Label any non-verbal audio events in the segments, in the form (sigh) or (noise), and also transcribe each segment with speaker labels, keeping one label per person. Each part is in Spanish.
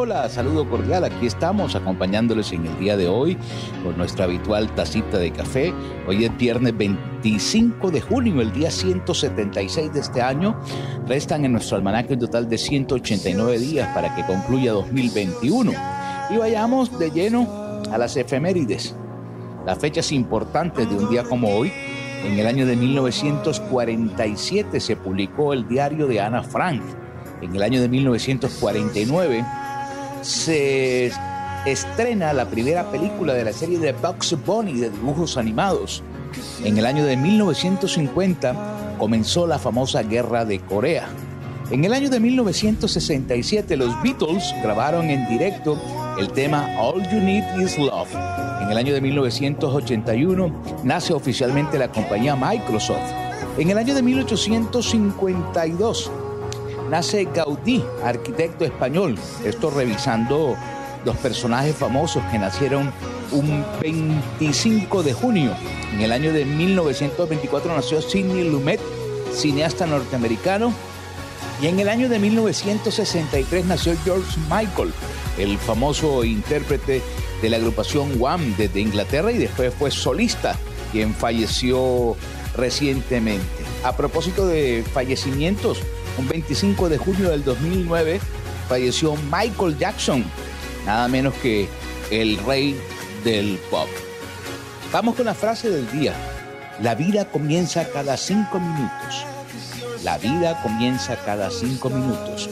Speaker 1: Hola, saludo cordial. Aquí estamos acompañándoles en el día de hoy con nuestra habitual tacita de café. Hoy es viernes 25 de junio, el día 176 de este año. Restan en nuestro almanaque un total de 189 días para que concluya 2021. Y vayamos de lleno a las efemérides. Las fechas importantes de un día como hoy. En el año de 1947 se publicó el diario de Ana Frank en el año de 1949 se estrena la primera película de la serie de Bugs Bunny de dibujos animados. En el año de 1950 comenzó la famosa Guerra de Corea. En el año de 1967 los Beatles grabaron en directo el tema All You Need Is Love. En el año de 1981 nace oficialmente la compañía Microsoft. En el año de 1852 nace Gaudí, arquitecto español. Esto revisando los personajes famosos que nacieron un 25 de junio. En el año de 1924 nació Sidney Lumet, cineasta norteamericano. Y en el año de 1963 nació George Michael, el famoso intérprete de la agrupación Wham desde Inglaterra y después fue solista, quien falleció recientemente. A propósito de fallecimientos, un 25 de junio del 2009 falleció Michael Jackson, nada menos que el rey del pop. Vamos con la frase del día. La vida comienza cada cinco minutos. La vida comienza cada cinco minutos.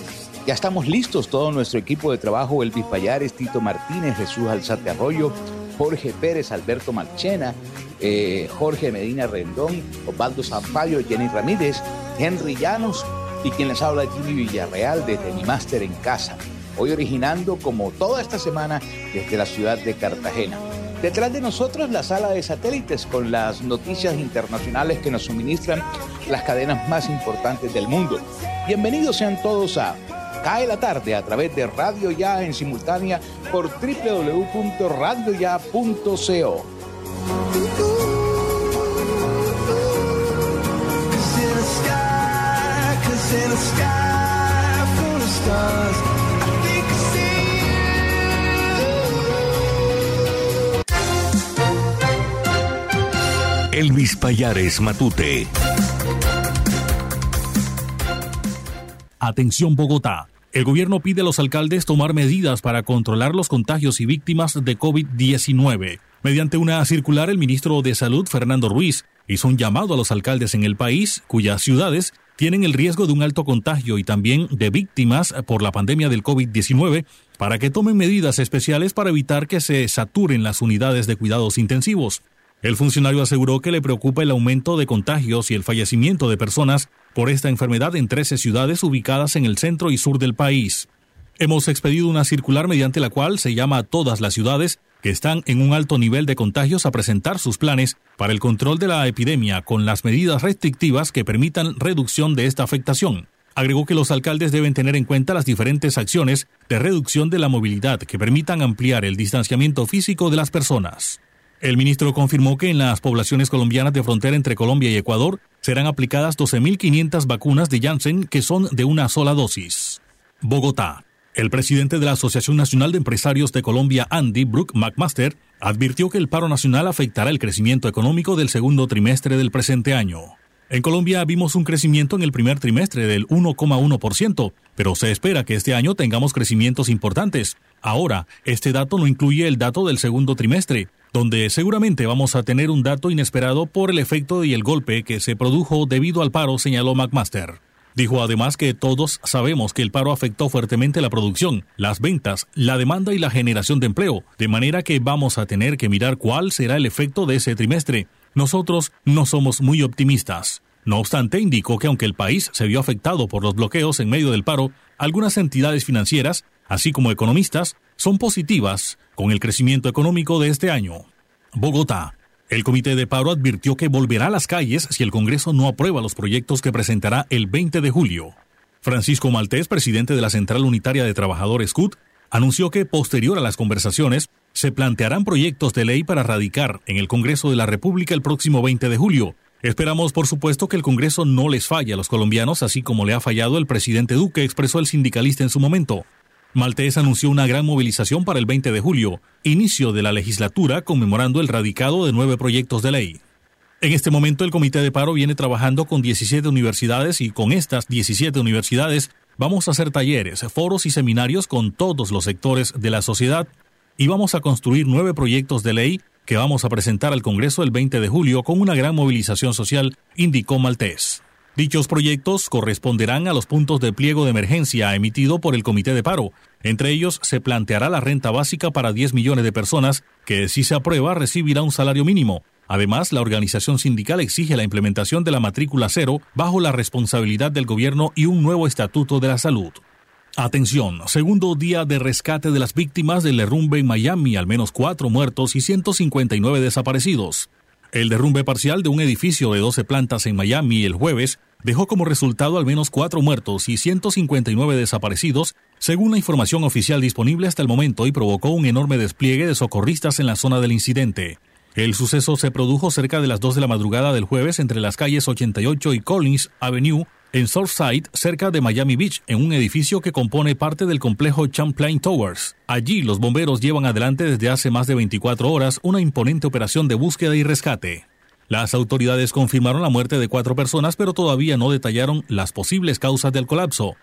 Speaker 1: Ya estamos listos, todo nuestro equipo de trabajo, Elvis Payares, Tito Martínez, Jesús Alzate Arroyo, Jorge Pérez, Alberto Marchena, eh, Jorge Medina Rendón, Osvaldo Zampayo, Jenny Ramírez, Henry Llanos, y quien les habla Jimmy Villarreal desde mi máster en casa, hoy originando como toda esta semana desde la ciudad de Cartagena. Detrás de nosotros la sala de satélites con las noticias internacionales que nos suministran las cadenas más importantes del mundo. Bienvenidos sean todos a Cae la tarde a través de Radio Ya en simultánea por www.radioya.co.
Speaker 2: Elvis Payares Matute.
Speaker 3: Atención Bogotá. El gobierno pide a los alcaldes tomar medidas para controlar los contagios y víctimas de COVID-19. Mediante una circular, el ministro de Salud, Fernando Ruiz, hizo un llamado a los alcaldes en el país cuyas ciudades tienen el riesgo de un alto contagio y también de víctimas por la pandemia del COVID-19 para que tomen medidas especiales para evitar que se saturen las unidades de cuidados intensivos. El funcionario aseguró que le preocupa el aumento de contagios y el fallecimiento de personas por esta enfermedad en 13 ciudades ubicadas en el centro y sur del país. Hemos expedido una circular mediante la cual se llama a todas las ciudades están en un alto nivel de contagios a presentar sus planes para el control de la epidemia con las medidas restrictivas que permitan reducción de esta afectación. Agregó que los alcaldes deben tener en cuenta las diferentes acciones de reducción de la movilidad que permitan ampliar el distanciamiento físico de las personas. El ministro confirmó que en las poblaciones colombianas de frontera entre Colombia y Ecuador serán aplicadas 12.500 vacunas de Janssen que son de una sola dosis. Bogotá. El presidente de la Asociación Nacional de Empresarios de Colombia, Andy Brook McMaster, advirtió que el paro nacional afectará el crecimiento económico del segundo trimestre del presente año. En Colombia vimos un crecimiento en el primer trimestre del 1,1%, pero se espera que este año tengamos crecimientos importantes. Ahora, este dato no incluye el dato del segundo trimestre, donde seguramente vamos a tener un dato inesperado por el efecto y el golpe que se produjo debido al paro, señaló McMaster. Dijo además que todos sabemos que el paro afectó fuertemente la producción, las ventas, la demanda y la generación de empleo, de manera que vamos a tener que mirar cuál será el efecto de ese trimestre. Nosotros no somos muy optimistas. No obstante, indicó que aunque el país se vio afectado por los bloqueos en medio del paro, algunas entidades financieras, así como economistas, son positivas con el crecimiento económico de este año. Bogotá. El comité de paro advirtió que volverá a las calles si el Congreso no aprueba los proyectos que presentará el 20 de julio. Francisco Maltés, presidente de la Central Unitaria de Trabajadores CUT, anunció que posterior a las conversaciones se plantearán proyectos de ley para radicar en el Congreso de la República el próximo 20 de julio. Esperamos, por supuesto, que el Congreso no les falle a los colombianos, así como le ha fallado el presidente Duque, expresó el sindicalista en su momento. Maltés anunció una gran movilización para el 20 de julio, inicio de la legislatura, conmemorando el radicado de nueve proyectos de ley. En este momento el Comité de Paro viene trabajando con 17 universidades y con estas 17 universidades vamos a hacer talleres, foros y seminarios con todos los sectores de la sociedad y vamos a construir nueve proyectos de ley que vamos a presentar al Congreso el 20 de julio con una gran movilización social, indicó Maltés. Dichos proyectos corresponderán a los puntos de pliego de emergencia emitido por el Comité de Paro. Entre ellos se planteará la renta básica para 10 millones de personas que, si se aprueba, recibirá un salario mínimo. Además, la organización sindical exige la implementación de la matrícula cero bajo la responsabilidad del gobierno y un nuevo estatuto de la salud. Atención, segundo día de rescate de las víctimas del derrumbe en Miami, al menos cuatro muertos y 159 desaparecidos. El derrumbe parcial de un edificio de 12 plantas en Miami el jueves dejó como resultado al menos cuatro muertos y 159 desaparecidos, según la información oficial disponible hasta el momento, y provocó un enorme despliegue de socorristas en la zona del incidente. El suceso se produjo cerca de las 2 de la madrugada del jueves entre las calles 88 y Collins Avenue, en Southside, cerca de Miami Beach, en un edificio que compone parte del complejo Champlain Towers. Allí los bomberos llevan adelante desde hace más de 24 horas una imponente operación de búsqueda y rescate. Las autoridades confirmaron la muerte de cuatro personas, pero todavía no detallaron las posibles causas del colapso.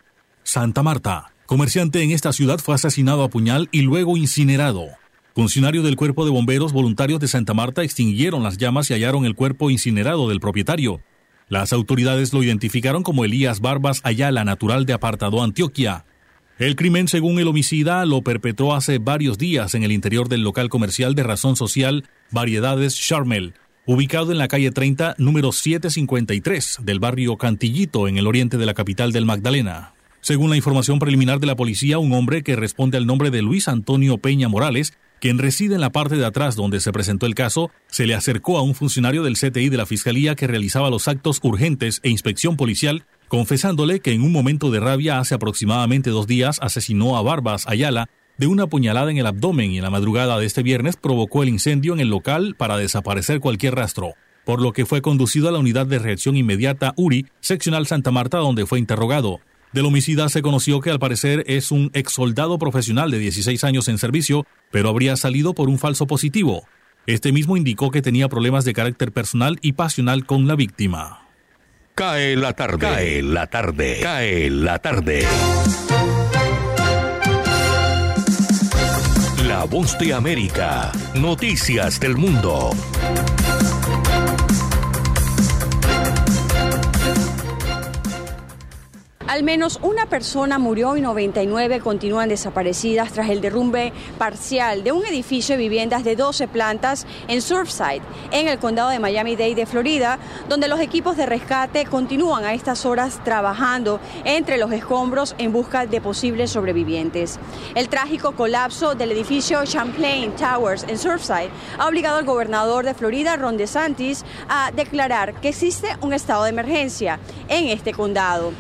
Speaker 3: Santa Marta. Comerciante en esta ciudad fue asesinado a puñal y luego incinerado. Funcionarios del Cuerpo de Bomberos Voluntarios de Santa Marta extinguieron las llamas y hallaron el cuerpo incinerado del propietario. Las autoridades lo identificaron como Elías Barbas Ayala, natural de Apartado, Antioquia. El crimen, según el homicida, lo perpetró hace varios días en el interior del local comercial de razón social Variedades Charmel, ubicado en la calle 30, número 753 del barrio Cantillito, en el oriente de la capital del Magdalena. Según la información preliminar de la policía, un hombre que responde al nombre de Luis Antonio Peña Morales quien reside en la parte de atrás donde se presentó el caso, se le acercó a un funcionario del CTI de la Fiscalía que realizaba los actos urgentes e inspección policial, confesándole que en un momento de rabia hace aproximadamente dos días asesinó a Barbas Ayala de una puñalada en el abdomen y en la madrugada de este viernes provocó el incendio en el local para desaparecer cualquier rastro, por lo que fue conducido a la unidad de reacción inmediata URI, seccional Santa Marta, donde fue interrogado. Del homicida se conoció que al parecer es un ex soldado profesional de 16 años en servicio, pero habría salido por un falso positivo. Este mismo indicó que tenía problemas de carácter personal y pasional con la víctima.
Speaker 2: Cae la tarde. Cae la tarde. Cae la tarde. Voz de América. Noticias del mundo.
Speaker 4: Al menos una persona murió y 99 continúan desaparecidas tras el derrumbe parcial de un edificio de viviendas de 12 plantas en Surfside, en el condado de Miami-Dade de Florida, donde los equipos de rescate continúan a estas horas trabajando entre los escombros en busca de posibles sobrevivientes. El trágico colapso del edificio Champlain Towers en Surfside ha obligado al gobernador de Florida, Ron DeSantis, a declarar que existe un estado de emergencia en este condado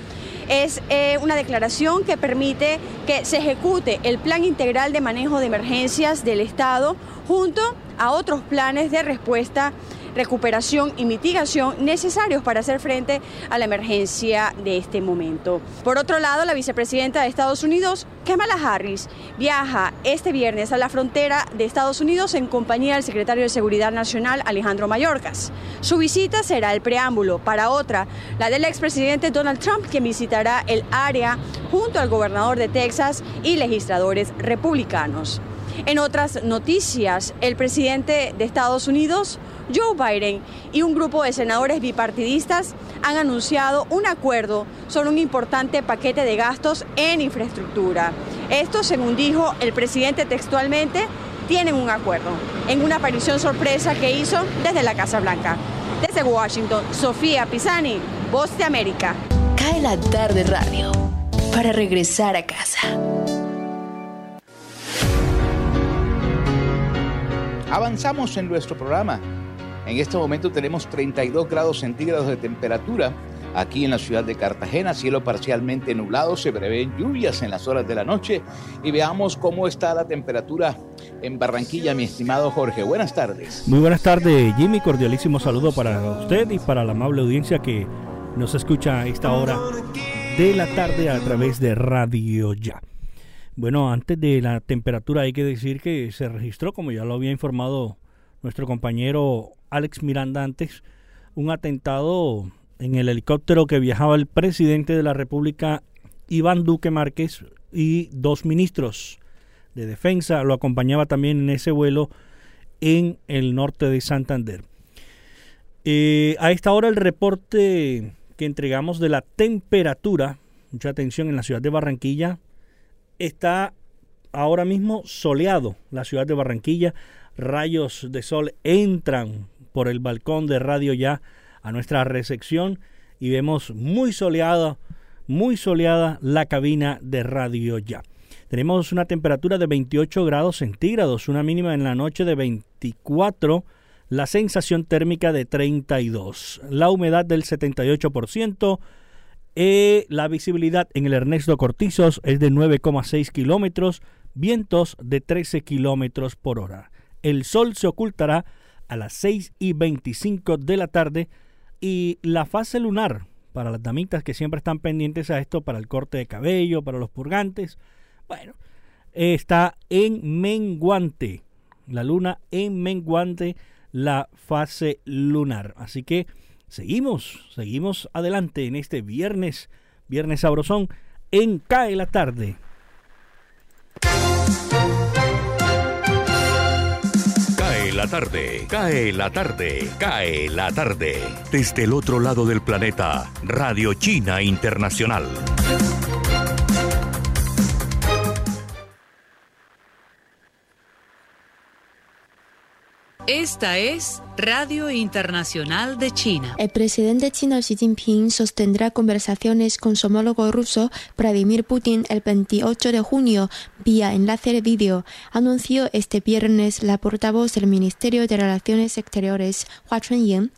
Speaker 4: es eh, una declaración que permite que se ejecute el Plan Integral de Manejo de Emergencias del Estado junto a otros planes de respuesta recuperación y mitigación necesarios para hacer frente a la emergencia de este momento. Por otro lado, la vicepresidenta de Estados Unidos, Kamala Harris, viaja este viernes a la frontera de Estados Unidos en compañía del secretario de Seguridad Nacional, Alejandro Mayorkas. Su visita será el preámbulo para otra, la del expresidente Donald Trump, quien visitará el área junto al gobernador de Texas y legisladores republicanos. En otras noticias, el presidente de Estados Unidos, Joe Biden, y un grupo de senadores bipartidistas han anunciado un acuerdo sobre un importante paquete de gastos en infraestructura. Esto, según dijo el presidente textualmente, tienen un acuerdo, en una aparición sorpresa que hizo desde la Casa Blanca. Desde Washington, Sofía Pisani, Voz de América.
Speaker 5: Cae la tarde radio para regresar a casa.
Speaker 1: Avanzamos en nuestro programa. En este momento tenemos 32 grados centígrados de temperatura aquí en la ciudad de Cartagena, cielo parcialmente nublado, se prevén lluvias en las horas de la noche y veamos cómo está la temperatura en Barranquilla, mi estimado Jorge. Buenas tardes.
Speaker 6: Muy buenas tardes, Jimmy. Cordialísimo saludo para usted y para la amable audiencia que nos escucha a esta hora de la tarde a través de Radio Ya. Bueno, antes de la temperatura hay que decir que se registró, como ya lo había informado nuestro compañero Alex Miranda antes, un atentado en el helicóptero que viajaba el presidente de la República, Iván Duque Márquez, y dos ministros de defensa. Lo acompañaba también en ese vuelo en el norte de Santander. Eh, a esta hora el reporte que entregamos de la temperatura, mucha atención en la ciudad de Barranquilla, está ahora mismo soleado. La ciudad de Barranquilla, rayos de sol entran por el balcón de radio ya a nuestra recepción y vemos muy soleada, muy soleada la cabina de radio ya. Tenemos una temperatura de 28 grados centígrados, una mínima en la noche de 24, la sensación térmica de 32, la humedad del 78%, eh, la visibilidad en el Ernesto Cortizos es de 9,6 kilómetros, vientos de 13 kilómetros por hora. El sol se ocultará a las 6 y 25 de la tarde y la fase lunar para las damitas que siempre están pendientes a esto, para el corte de cabello, para los purgantes, bueno, está en menguante. La luna en menguante, la fase lunar. Así que seguimos, seguimos adelante en este viernes, viernes sabrosón, en Cae la tarde.
Speaker 2: Cae la tarde, cae la tarde, cae la tarde. Desde el otro lado del planeta, Radio China Internacional.
Speaker 7: Esta es Radio Internacional de China.
Speaker 8: El presidente chino Xi Jinping sostendrá conversaciones con su homólogo ruso Vladimir Putin el 28 de junio vía enlace de vídeo, anunció este viernes la portavoz del Ministerio de Relaciones Exteriores, Hua Chunying.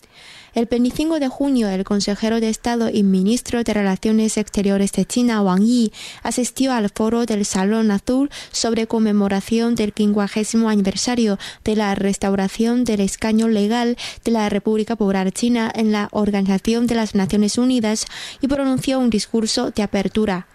Speaker 8: El 25 de junio, el consejero de Estado y ministro de Relaciones Exteriores de China, Wang Yi, asistió al foro del Salón Azul sobre conmemoración del 50 aniversario de la restauración del escaño legal de la República Popular China en la Organización de las Naciones Unidas y pronunció un discurso de apertura.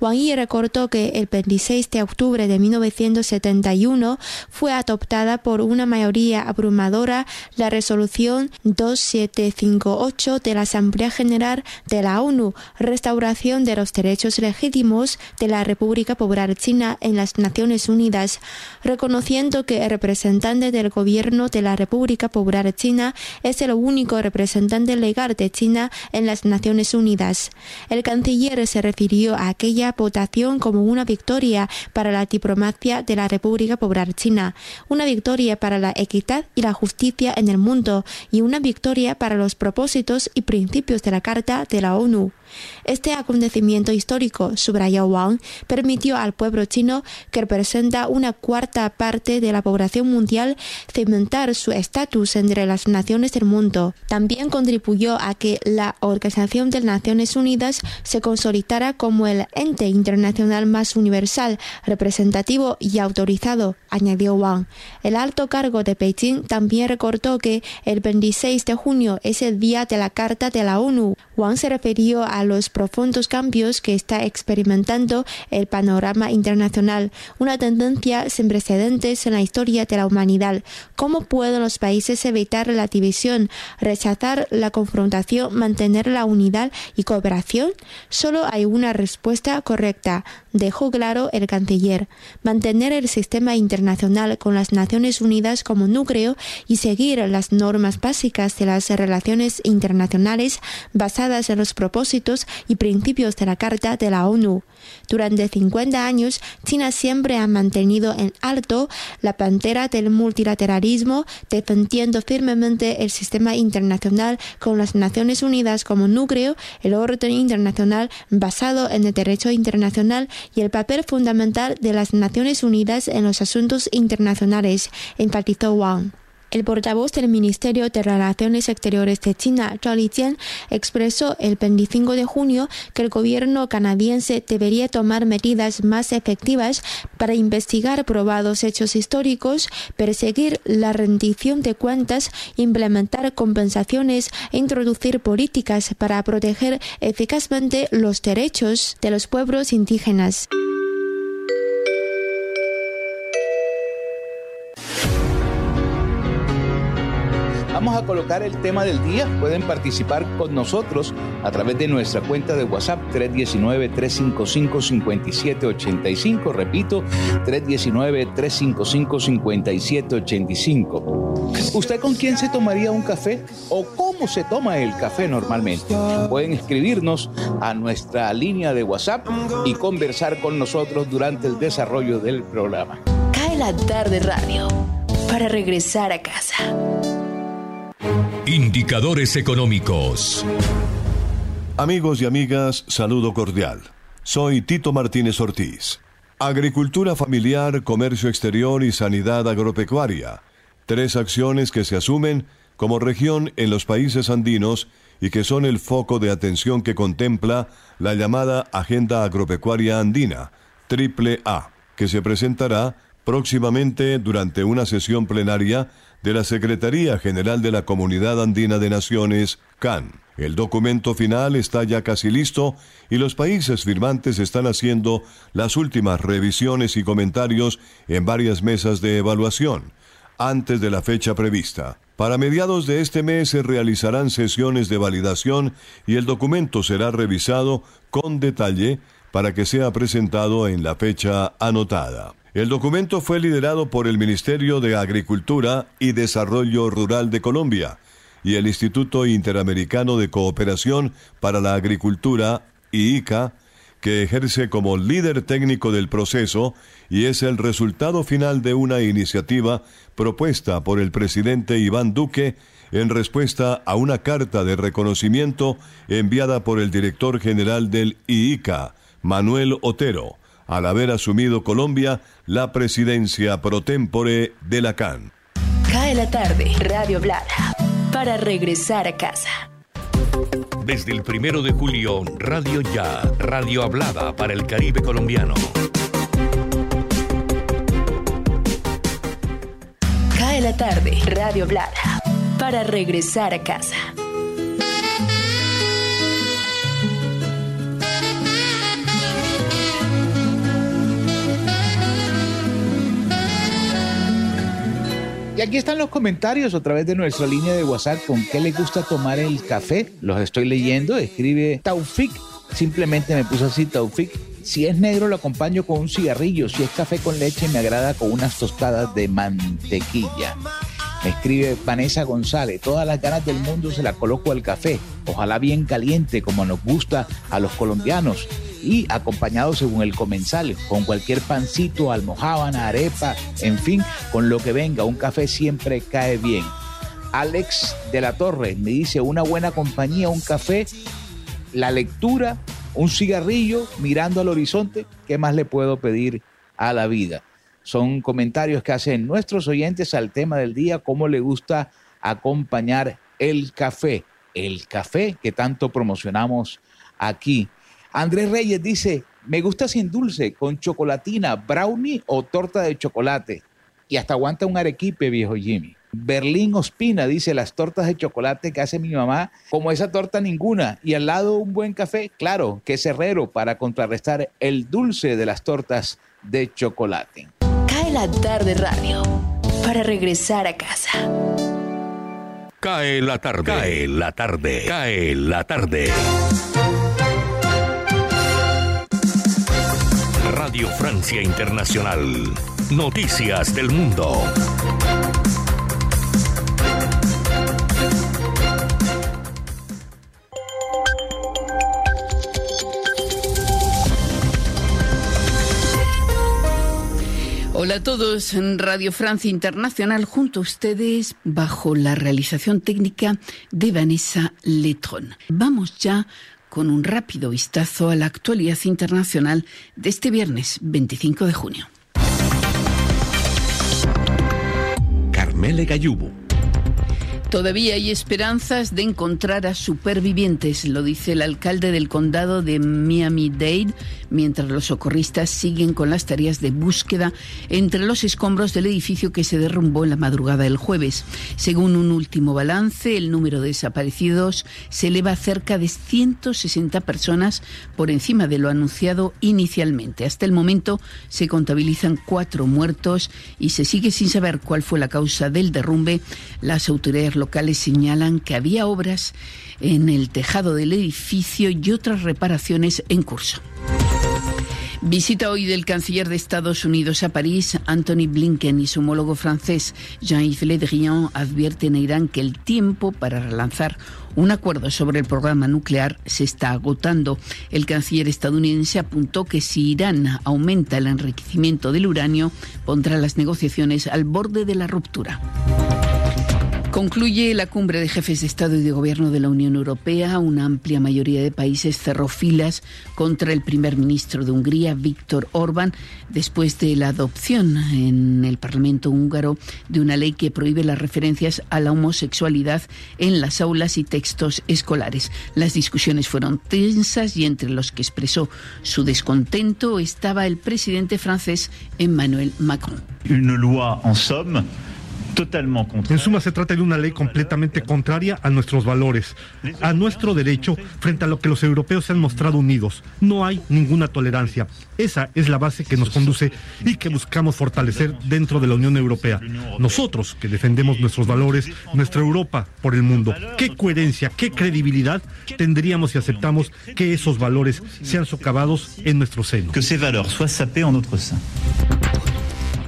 Speaker 8: Wang Yi recordó que el 26 de octubre de 1971 fue adoptada por una mayoría abrumadora la resolución 2758 de la Asamblea General de la ONU, restauración de los derechos legítimos de la República Popular China en las Naciones Unidas, reconociendo que el representante del gobierno de la República Popular China es el único representante legal de China en las Naciones Unidas. El canciller se refirió a aquella votación como una victoria para la diplomacia de la República Popular China, una victoria para la equidad y la justicia en el mundo y una victoria para los propósitos y principios de la Carta de la ONU. Este acontecimiento histórico, subrayó Wang, permitió al pueblo chino, que representa una cuarta parte de la población mundial, cementar su estatus entre las naciones del mundo. También contribuyó a que la Organización de Naciones Unidas se consolidara como el ente internacional más universal, representativo y autorizado, añadió Wang. El alto cargo de Beijing también recordó que el 26 de junio es el día de la Carta de la ONU. Wang se refirió a los profundos cambios que está experimentando el panorama internacional, una tendencia sin precedentes en la historia de la humanidad. ¿Cómo pueden los países evitar la división, rechazar la confrontación, mantener la unidad y cooperación? Solo hay una respuesta correcta, dejó claro el canciller. Mantener el sistema internacional con las Naciones Unidas como núcleo y seguir las normas básicas de las relaciones internacionales basadas en los propósitos y principios de la Carta de la ONU. Durante 50 años, China siempre ha mantenido en alto la pantera del multilateralismo, defendiendo firmemente el sistema internacional con las Naciones Unidas como núcleo, el orden internacional basado en el derecho internacional y el papel fundamental de las Naciones Unidas en los asuntos internacionales, enfatizó Wang. El portavoz del Ministerio de Relaciones Exteriores de China, Zhao Lijian, expresó el 25 de junio que el gobierno canadiense debería tomar medidas más efectivas para investigar probados hechos históricos, perseguir la rendición de cuentas, implementar compensaciones e introducir políticas para proteger eficazmente los derechos de los pueblos indígenas.
Speaker 1: Vamos a colocar el tema del día. Pueden participar con nosotros a través de nuestra cuenta de WhatsApp 319-355-5785. Repito, 319-355-5785. ¿Usted con quién se tomaría un café o cómo se toma el café normalmente? Pueden escribirnos a nuestra línea de WhatsApp y conversar con nosotros durante el desarrollo del programa.
Speaker 5: Cae la tarde radio para regresar a casa.
Speaker 2: Indicadores económicos.
Speaker 9: Amigos y amigas, saludo cordial. Soy Tito Martínez Ortiz. Agricultura familiar, comercio exterior y sanidad agropecuaria. Tres acciones que se asumen como región en los países andinos y que son el foco de atención que contempla la llamada Agenda Agropecuaria Andina, Triple A, que se presentará próximamente durante una sesión plenaria de la Secretaría General de la Comunidad Andina de Naciones, CAN. El documento final está ya casi listo y los países firmantes están haciendo las últimas revisiones y comentarios en varias mesas de evaluación, antes de la fecha prevista. Para mediados de este mes se realizarán sesiones de validación y el documento será revisado con detalle para que sea presentado en la fecha anotada. El documento fue liderado por el Ministerio de Agricultura y Desarrollo Rural de Colombia y el Instituto Interamericano de Cooperación para la Agricultura, IICA, que ejerce como líder técnico del proceso y es el resultado final de una iniciativa propuesta por el presidente Iván Duque en respuesta a una carta de reconocimiento enviada por el director general del IICA, Manuel Otero al haber asumido Colombia la presidencia pro tempore de la CAN.
Speaker 5: Cae la tarde, Radio Blada, para regresar a casa.
Speaker 2: Desde el primero de julio, Radio Ya, Radio Hablada para el Caribe colombiano.
Speaker 5: Cae la tarde, Radio Blada, para regresar a casa.
Speaker 1: Y aquí están los comentarios a través de nuestra línea de WhatsApp con qué le gusta tomar el café. Los estoy leyendo. Escribe Taufik. Simplemente me puso así Taufik. Si es negro lo acompaño con un cigarrillo. Si es café con leche me agrada con unas tostadas de mantequilla. Escribe Vanessa González. Todas las ganas del mundo se la coloco al café. Ojalá bien caliente como nos gusta a los colombianos y acompañado según el comensal, con cualquier pancito, almohábana, arepa, en fin, con lo que venga, un café siempre cae bien. Alex de la Torre me dice una buena compañía, un café la lectura, un cigarrillo, mirando al horizonte, ¿qué más le puedo pedir a la vida? Son comentarios que hacen nuestros oyentes al tema del día, cómo le gusta acompañar el café, el café que tanto promocionamos aquí. Andrés Reyes dice, me gusta sin dulce, con chocolatina, brownie o torta de chocolate. Y hasta aguanta un arequipe, viejo Jimmy. Berlín Ospina dice las tortas de chocolate que hace mi mamá, como esa torta ninguna. Y al lado un buen café, claro, que es herrero para contrarrestar el dulce de las tortas de chocolate.
Speaker 5: Cae la tarde radio para regresar a casa.
Speaker 2: Cae la tarde, cae la tarde, cae la tarde. Radio Francia Internacional. Noticias del Mundo.
Speaker 10: Hola a todos en Radio Francia Internacional junto a ustedes bajo la realización técnica de Vanessa Letron. Vamos ya con un rápido vistazo a la actualidad internacional de este viernes 25 de junio.
Speaker 2: Carmele Gallubo
Speaker 10: Todavía hay esperanzas de encontrar a supervivientes, lo dice el alcalde del condado de Miami-Dade, mientras los socorristas siguen con las tareas de búsqueda entre los escombros del edificio que se derrumbó en la madrugada del jueves. Según un último balance, el número de desaparecidos se eleva a cerca de 160 personas por encima de lo anunciado inicialmente. Hasta el momento se contabilizan cuatro muertos y se sigue sin saber cuál fue la causa del derrumbe. Las autoridades locales señalan que había obras en el tejado del edificio y otras reparaciones en curso. Visita hoy del canciller de Estados Unidos a París, Anthony Blinken, y su homólogo francés, Jean-Yves Le Drian, advierten a Irán que el tiempo para relanzar un acuerdo sobre el programa nuclear se está agotando. El canciller estadounidense apuntó que si Irán aumenta el enriquecimiento del uranio, pondrá las negociaciones al borde de la ruptura. Concluye la cumbre de jefes de Estado y de Gobierno de la Unión Europea. Una amplia mayoría de países cerró filas contra el primer ministro de Hungría, Víctor Orbán, después de la adopción en el Parlamento húngaro de una ley que prohíbe las referencias a la homosexualidad en las aulas y textos escolares. Las discusiones fueron tensas y entre los que expresó su descontento estaba el presidente francés Emmanuel Macron.
Speaker 11: Une loi en somme
Speaker 12: en suma, se trata de una ley completamente contraria a nuestros valores, a nuestro derecho frente a lo que los europeos se han mostrado unidos. No hay ninguna tolerancia. Esa es la base que nos conduce y que buscamos fortalecer dentro de la Unión Europea. Nosotros que defendemos nuestros valores, nuestra Europa por el mundo. ¿Qué coherencia, qué credibilidad tendríamos si aceptamos que esos valores sean socavados en nuestro seno?
Speaker 11: Que ces valeurs soient sapées en notre sein.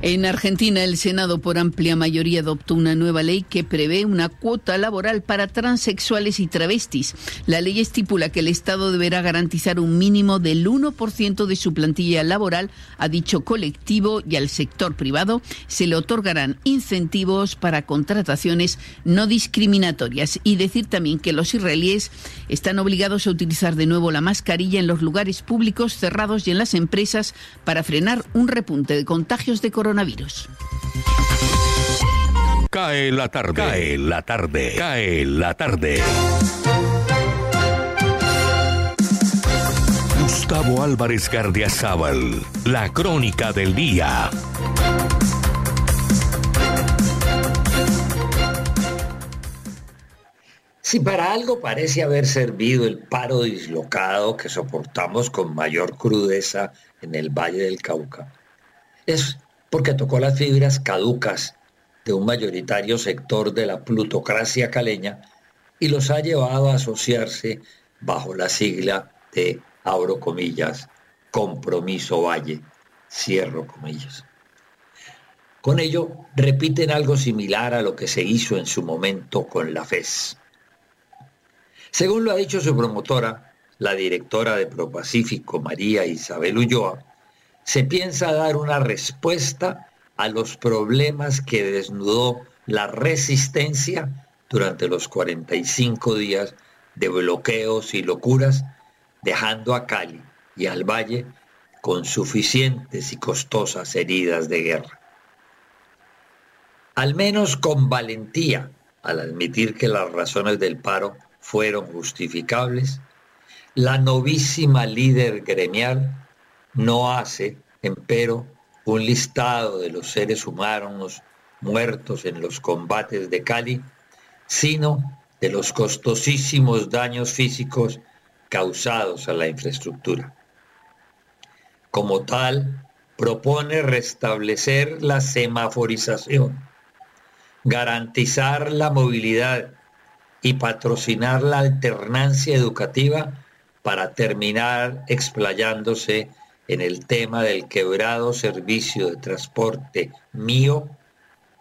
Speaker 10: En Argentina, el Senado por amplia mayoría adoptó una nueva ley que prevé una cuota laboral para transexuales y travestis. La ley estipula que el Estado deberá garantizar un mínimo del 1% de su plantilla laboral a dicho colectivo y al sector privado se le otorgarán incentivos para contrataciones no discriminatorias. Y decir también que los israelíes están obligados a utilizar de nuevo la mascarilla en los lugares públicos cerrados y en las empresas para frenar un repunte de contagios de coronavirus coronavirus.
Speaker 2: Cae la tarde, cae la tarde, cae la tarde. Gustavo Álvarez Gardiazabal, la crónica del día.
Speaker 13: Si para algo parece haber servido el paro dislocado que soportamos con mayor crudeza en el Valle del Cauca, es porque tocó las fibras caducas de un mayoritario sector de la plutocracia caleña y los ha llevado a asociarse bajo la sigla de, abro comillas, compromiso valle, cierro comillas. Con ello repiten algo similar a lo que se hizo en su momento con la FES. Según lo ha dicho su promotora, la directora de ProPacífico, María Isabel Ulloa, se piensa dar una respuesta a los problemas que desnudó la resistencia durante los 45 días de bloqueos y locuras dejando a Cali y al Valle con suficientes y costosas heridas de guerra. Al menos con valentía, al admitir que las razones del paro fueron justificables, la novísima líder gremial no hace, empero, un listado de los seres humanos muertos en los combates de Cali, sino de los costosísimos daños físicos causados a la infraestructura. Como tal, propone restablecer la semaforización, garantizar la movilidad y patrocinar la alternancia educativa para terminar explayándose en el tema del quebrado servicio de transporte mío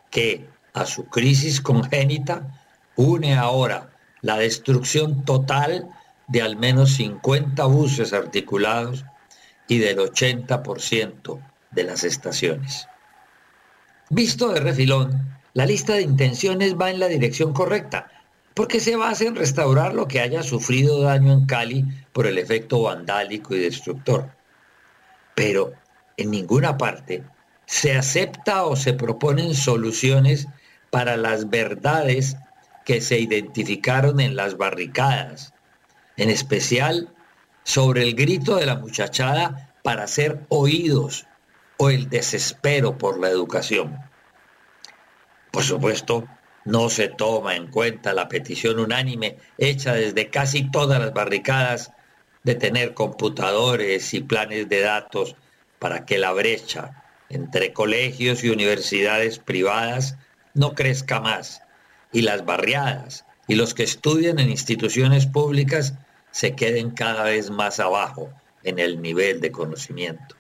Speaker 13: que a su crisis congénita une ahora la destrucción total de al menos 50 buses articulados y del 80% de las estaciones. Visto de refilón, la lista de intenciones va en la dirección correcta, porque se basa en restaurar lo que haya sufrido daño en Cali por el efecto vandálico y destructor. Pero en ninguna parte se acepta o se proponen soluciones para las verdades que se identificaron en las barricadas, en especial sobre el grito de la muchachada para ser oídos o el desespero por la educación. Por supuesto, no se toma en cuenta la petición unánime hecha desde casi todas las barricadas de tener computadores y planes de datos para que la brecha entre colegios y universidades privadas no crezca más y las barriadas y los que estudian en instituciones públicas se queden cada vez más abajo en el nivel de conocimiento.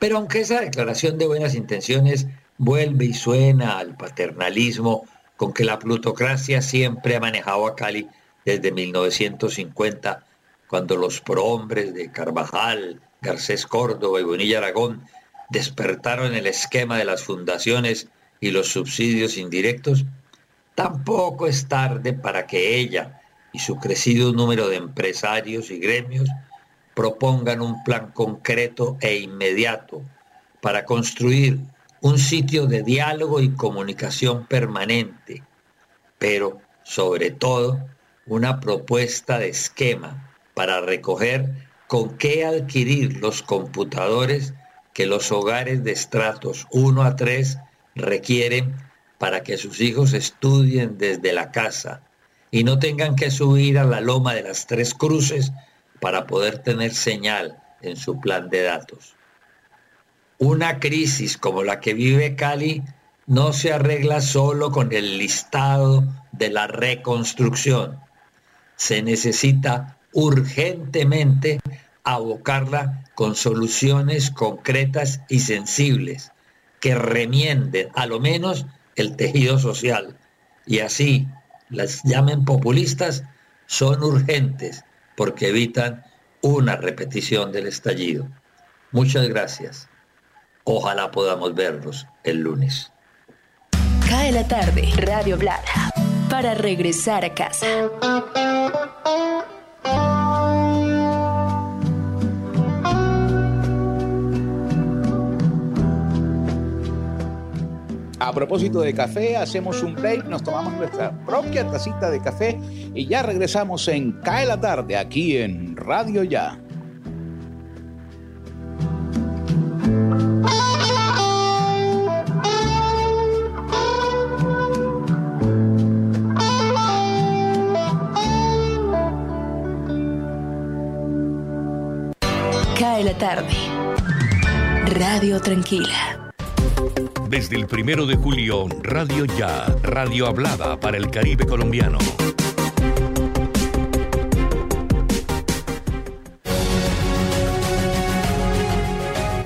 Speaker 13: Pero aunque esa declaración de buenas intenciones vuelve y suena al paternalismo con que la plutocracia siempre ha manejado a Cali desde 1950, cuando los prohombres de Carvajal, Garcés Córdoba y Bonilla Aragón despertaron el esquema de las fundaciones y los subsidios indirectos, Tampoco es tarde para que ella y su crecido número de empresarios y gremios propongan un plan concreto e inmediato para construir un sitio de diálogo y comunicación permanente, pero sobre todo una propuesta de esquema para recoger con qué adquirir los computadores que los hogares de estratos 1 a 3 requieren para que sus hijos estudien desde la casa y no tengan que subir a la loma de las tres cruces para poder tener señal en su plan de datos. Una crisis como la que vive Cali no se arregla solo con el listado de la reconstrucción. Se necesita urgentemente abocarla con soluciones concretas y sensibles que remienden a lo menos el tejido social y así las llamen populistas, son urgentes porque evitan una repetición del estallido. Muchas gracias. Ojalá podamos verlos el lunes.
Speaker 5: Cae la tarde, Radio Blada, para regresar a casa.
Speaker 1: A propósito de café, hacemos un break, nos tomamos nuestra propia tacita de café y ya regresamos en Cae la tarde aquí en Radio Ya.
Speaker 5: Cae la tarde. Radio Tranquila.
Speaker 2: Desde el primero de julio, Radio Ya, radio hablada para el Caribe colombiano.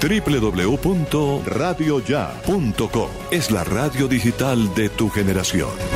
Speaker 9: www.radioya.com es la radio digital de tu generación.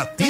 Speaker 14: Llegó la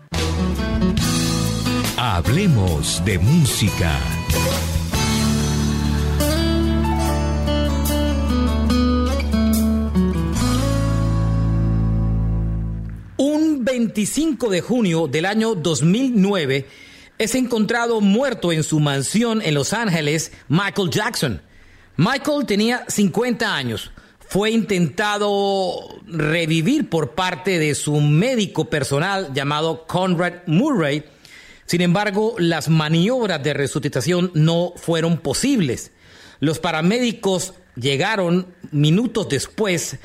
Speaker 2: Hablemos de música.
Speaker 15: Un 25 de junio del año 2009 es encontrado muerto en su mansión en Los Ángeles Michael Jackson. Michael tenía 50 años. Fue intentado revivir por parte de su médico personal llamado Conrad Murray. Sin embargo, las maniobras de resucitación no fueron posibles. Los paramédicos llegaron minutos después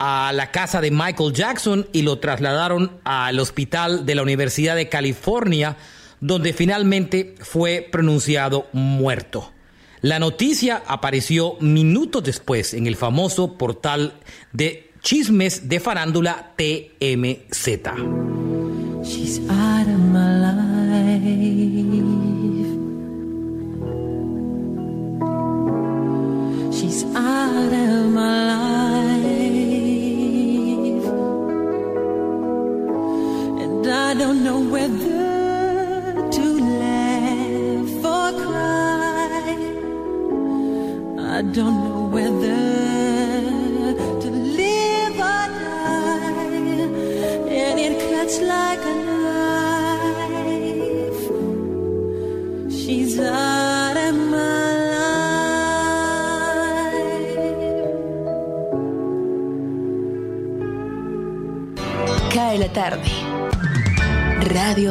Speaker 15: a la casa de Michael Jackson y lo trasladaron al hospital de la Universidad de California, donde finalmente fue pronunciado muerto. La noticia apareció minutos después en el famoso portal de chismes de farándula TMZ.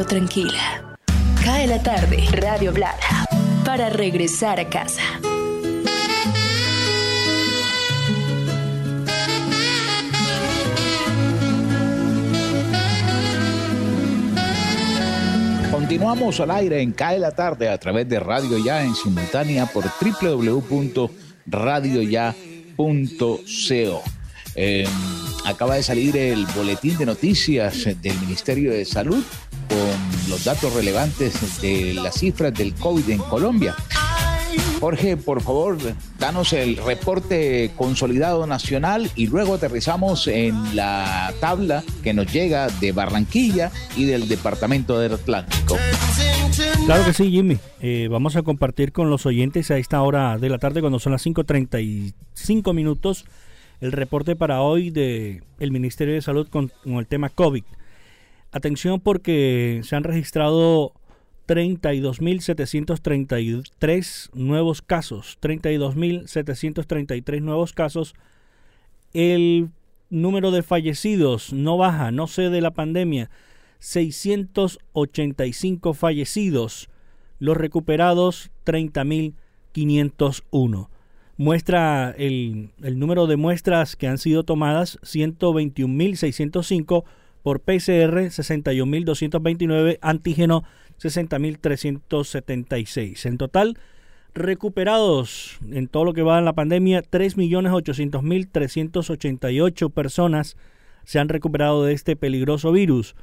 Speaker 5: Tranquila. Cae la tarde. Radio Blada. Para regresar a casa.
Speaker 1: Continuamos al aire en Cae la Tarde a través de Radio Ya en simultánea por www.radioya.co. Eh, acaba de salir el boletín de noticias del Ministerio de Salud los datos relevantes de las cifras del COVID en Colombia. Jorge, por favor, danos el reporte consolidado nacional y luego aterrizamos en la tabla que nos llega de Barranquilla y del Departamento del Atlántico.
Speaker 6: Claro que sí, Jimmy. Eh, vamos a compartir con los oyentes a esta hora de la tarde, cuando son las 5.35 minutos, el reporte para hoy del el Ministerio de Salud con el tema COVID. Atención porque se han registrado 32.733 nuevos casos, 32.733 nuevos casos. El número de fallecidos no baja, no cede la pandemia. 685 fallecidos. Los recuperados 30.501. Muestra el, el número de muestras que han sido tomadas 121.605 por PCR 61.229, antígeno 60.376. En total, recuperados en todo lo que va en la pandemia, 3.800.388 personas se han recuperado de este peligroso virus.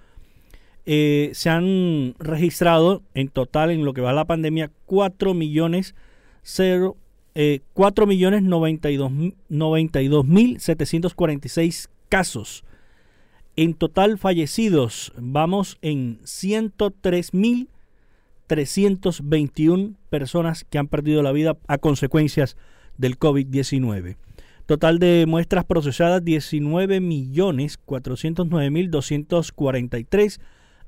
Speaker 6: Eh, se han registrado en total en lo que va la pandemia 4 millones 0, eh, 4 millones 92 mil 746 casos. En total fallecidos vamos en 103 mil 321 personas que han perdido la vida a consecuencias del COVID-19. Total de muestras procesadas 19 millones 409 mil 243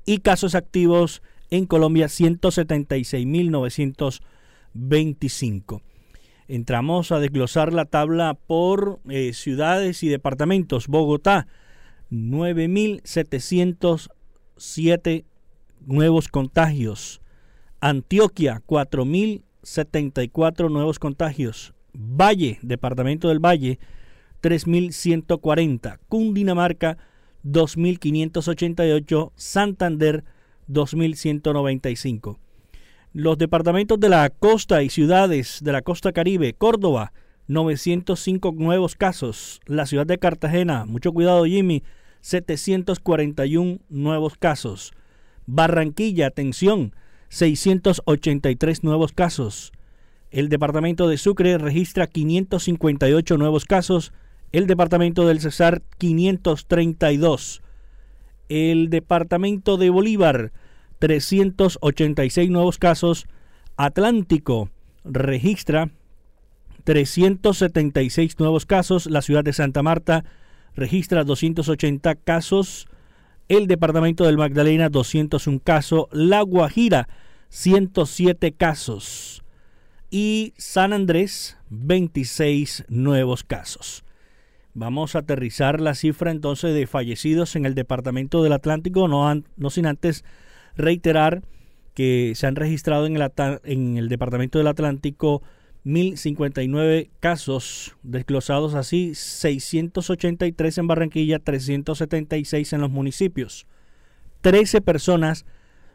Speaker 6: y casos activos en Colombia 176 mil 925. Entramos a desglosar la tabla por eh, ciudades y departamentos. Bogotá 9.707 nuevos contagios. Antioquia, 4.074 nuevos contagios. Valle, Departamento del Valle, 3.140. Cundinamarca, 2.588. Santander, 2.195. Los departamentos de la costa y ciudades de la costa caribe, Córdoba, 905 nuevos casos. La ciudad de Cartagena, mucho cuidado Jimmy, 741 nuevos casos. Barranquilla, atención, 683 nuevos casos. El departamento de Sucre registra 558 nuevos casos. El departamento del Cesar 532. El departamento de Bolívar 386 nuevos casos. Atlántico registra 376 nuevos casos. La ciudad de Santa Marta registra 280 casos. El departamento del Magdalena 201 casos. La Guajira 107 casos. Y San Andrés 26 nuevos casos. Vamos a aterrizar la cifra entonces de fallecidos en el departamento del Atlántico, no, sin antes reiterar que se han registrado en el departamento del Atlántico 1.059 casos desglosados así, 683 en Barranquilla, 376 en los municipios. 13 personas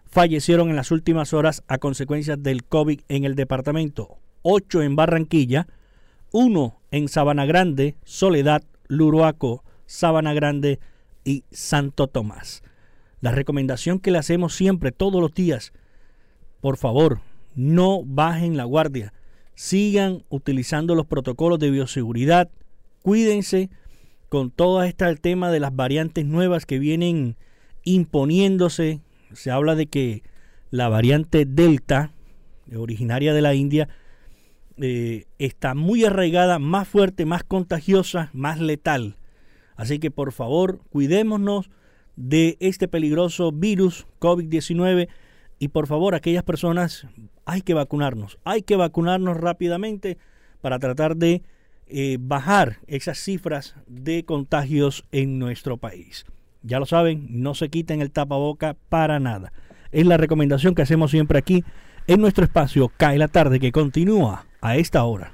Speaker 6: fallecieron en las últimas horas a consecuencia del COVID en el departamento. 8 en Barranquilla, 1 en Sabana Grande, Soledad, Luruaco, Sabana Grande y Santo Tomás. La recomendación que le hacemos siempre, todos los días, por favor, no bajen la guardia sigan utilizando los protocolos de bioseguridad, cuídense con todo este tema de las variantes nuevas que vienen imponiéndose. Se habla de que la variante Delta, originaria de la India, eh, está muy arraigada, más fuerte, más contagiosa, más letal. Así que por favor, cuidémonos de este peligroso virus COVID-19 y por favor, aquellas personas, hay que vacunarnos, hay que vacunarnos rápidamente para tratar de eh, bajar esas cifras de contagios en nuestro país. Ya lo saben, no se quiten el tapaboca para nada. Es la recomendación que hacemos siempre aquí en nuestro espacio Cae la tarde que continúa a esta hora.